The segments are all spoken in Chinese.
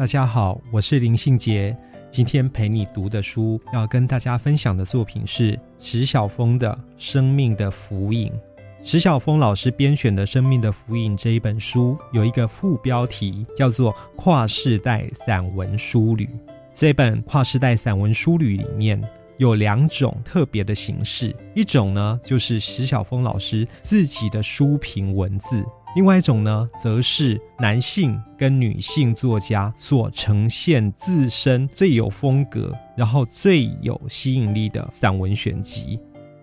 大家好，我是林信杰。今天陪你读的书，要跟大家分享的作品是石晓峰的《生命的浮影》。石晓峰老师编选的《生命的浮影》这一本书，有一个副标题叫做《跨世代散文书旅》。这本跨世代散文书旅里面有两种特别的形式，一种呢就是石晓峰老师自己的书评文字。另外一种呢，则是男性跟女性作家所呈现自身最有风格，然后最有吸引力的散文选集。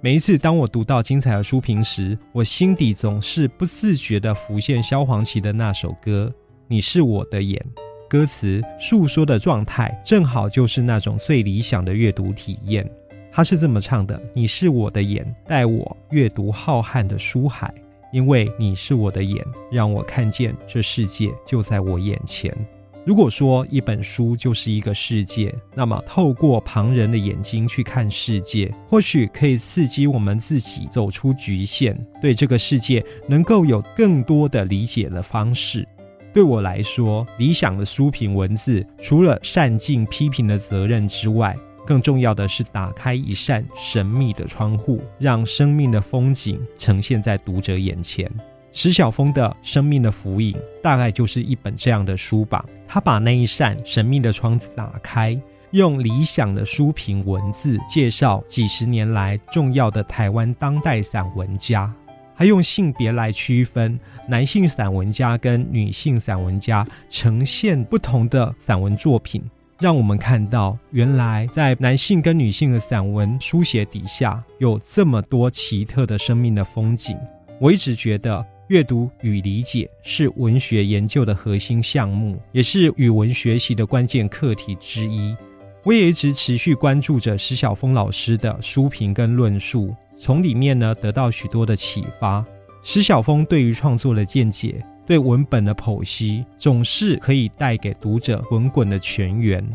每一次当我读到精彩的书评时，我心底总是不自觉地浮现萧煌奇的那首歌《你是我的眼》。歌词诉说的状态，正好就是那种最理想的阅读体验。他是这么唱的：“你是我的眼，带我阅读浩瀚的书海。”因为你是我的眼，让我看见这世界就在我眼前。如果说一本书就是一个世界，那么透过旁人的眼睛去看世界，或许可以刺激我们自己走出局限，对这个世界能够有更多的理解的方式。对我来说，理想的书评文字，除了善尽批评的责任之外，更重要的是，打开一扇神秘的窗户，让生命的风景呈现在读者眼前。石晓峰的《生命的浮影》大概就是一本这样的书吧。他把那一扇神秘的窗子打开，用理想的书评文字介绍几十年来重要的台湾当代散文家，还用性别来区分男性散文家跟女性散文家，呈现不同的散文作品。让我们看到，原来在男性跟女性的散文书写底下，有这么多奇特的生命的风景。我一直觉得，阅读与理解是文学研究的核心项目，也是语文学习的关键课题之一。我也一直持续关注着石晓峰老师的书评跟论述，从里面呢得到许多的启发。石晓峰对于创作的见解。对文本的剖析总是可以带给读者滚滚的泉源，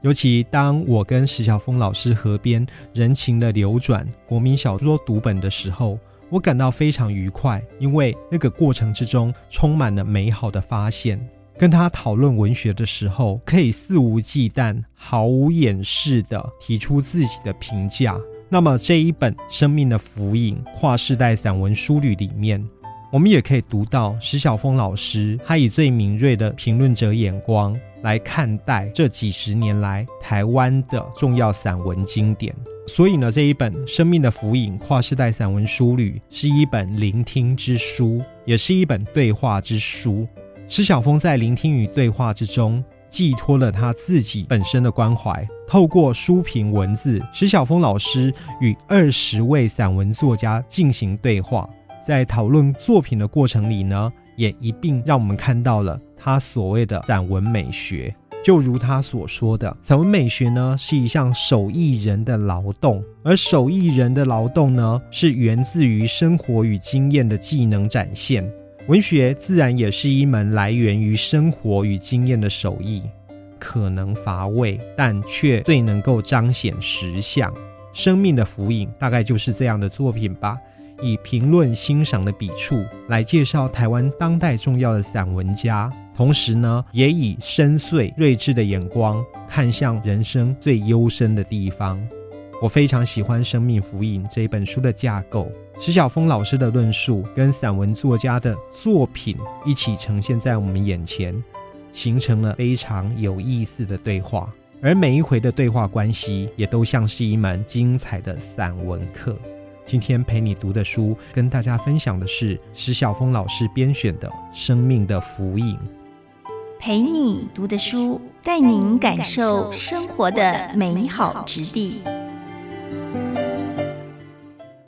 尤其当我跟石晓峰老师合编《人情的流转》国民小说读本的时候，我感到非常愉快，因为那个过程之中充满了美好的发现。跟他讨论文学的时候，可以肆无忌惮、毫无掩饰地提出自己的评价。那么这一本《生命的浮影》跨世代散文书旅里面。我们也可以读到石晓峰老师，他以最敏锐的评论者眼光来看待这几十年来台湾的重要散文经典。所以呢，这一本《生命的浮影》跨世代散文书旅是一本聆听之书，也是一本对话之书。石晓峰在聆听与对话之中，寄托了他自己本身的关怀。透过书评文字，石晓峰老师与二十位散文作家进行对话。在讨论作品的过程里呢，也一并让我们看到了他所谓的散文美学。就如他所说的，散文美学呢是一项手艺人的劳动，而手艺人的劳动呢是源自于生活与经验的技能展现。文学自然也是一门来源于生活与经验的手艺，可能乏味，但却最能够彰显实相。生命的浮影大概就是这样的作品吧。以评论欣赏的笔触来介绍台湾当代重要的散文家，同时呢，也以深邃睿智的眼光看向人生最幽深的地方。我非常喜欢《生命浮影》这一本书的架构，石晓峰老师的论述跟散文作家的作品一起呈现在我们眼前，形成了非常有意思的对话。而每一回的对话关系，也都像是一门精彩的散文课。今天陪你读的书，跟大家分享的是石晓峰老师编选的《生命的福音》。陪你读的书，带您感受生活的美好之地。